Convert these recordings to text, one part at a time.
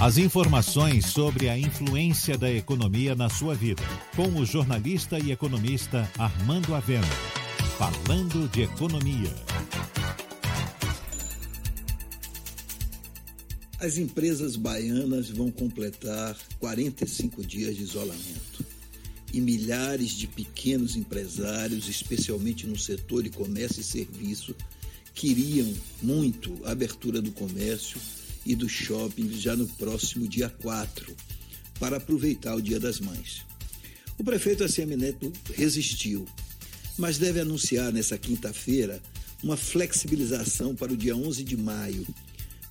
As informações sobre a influência da economia na sua vida, com o jornalista e economista Armando Avena. Falando de economia. As empresas baianas vão completar 45 dias de isolamento. E milhares de pequenos empresários, especialmente no setor de comércio e serviço, queriam muito a abertura do comércio e do shopping já no próximo dia 4, para aproveitar o Dia das Mães. O prefeito ACM Neto resistiu, mas deve anunciar nessa quinta-feira uma flexibilização para o dia 11 de maio,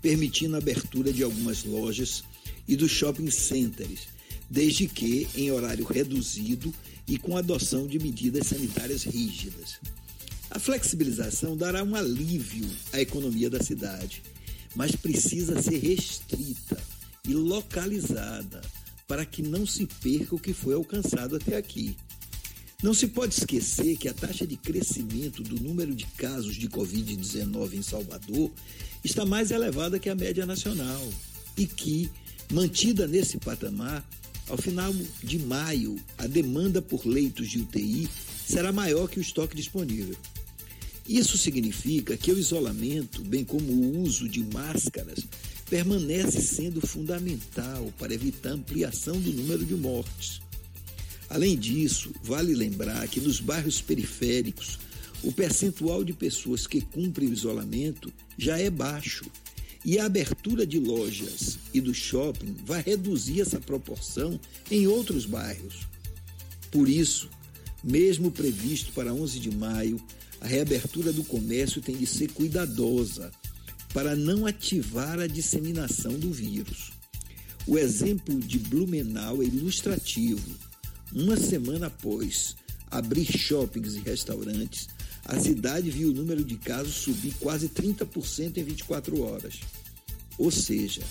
permitindo a abertura de algumas lojas e dos shopping centers, desde que em horário reduzido e com adoção de medidas sanitárias rígidas. A flexibilização dará um alívio à economia da cidade mas precisa ser restrita e localizada para que não se perca o que foi alcançado até aqui. Não se pode esquecer que a taxa de crescimento do número de casos de Covid-19 em Salvador está mais elevada que a média nacional e que, mantida nesse patamar, ao final de maio, a demanda por leitos de UTI será maior que o estoque disponível. Isso significa que o isolamento, bem como o uso de máscaras, permanece sendo fundamental para evitar ampliação do número de mortes. Além disso, vale lembrar que nos bairros periféricos, o percentual de pessoas que cumprem o isolamento já é baixo e a abertura de lojas e do shopping vai reduzir essa proporção em outros bairros. Por isso, mesmo previsto para 11 de maio, a reabertura do comércio tem de ser cuidadosa para não ativar a disseminação do vírus. O exemplo de Blumenau é ilustrativo. Uma semana após abrir shoppings e restaurantes, a cidade viu o número de casos subir quase 30% em 24 horas. Ou seja,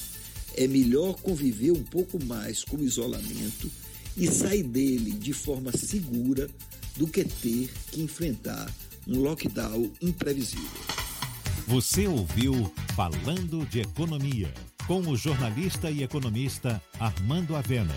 é melhor conviver um pouco mais com o isolamento e sair dele de forma segura do que ter que enfrentar um lockdown imprevisível. Você ouviu Falando de Economia, com o jornalista e economista Armando Avena.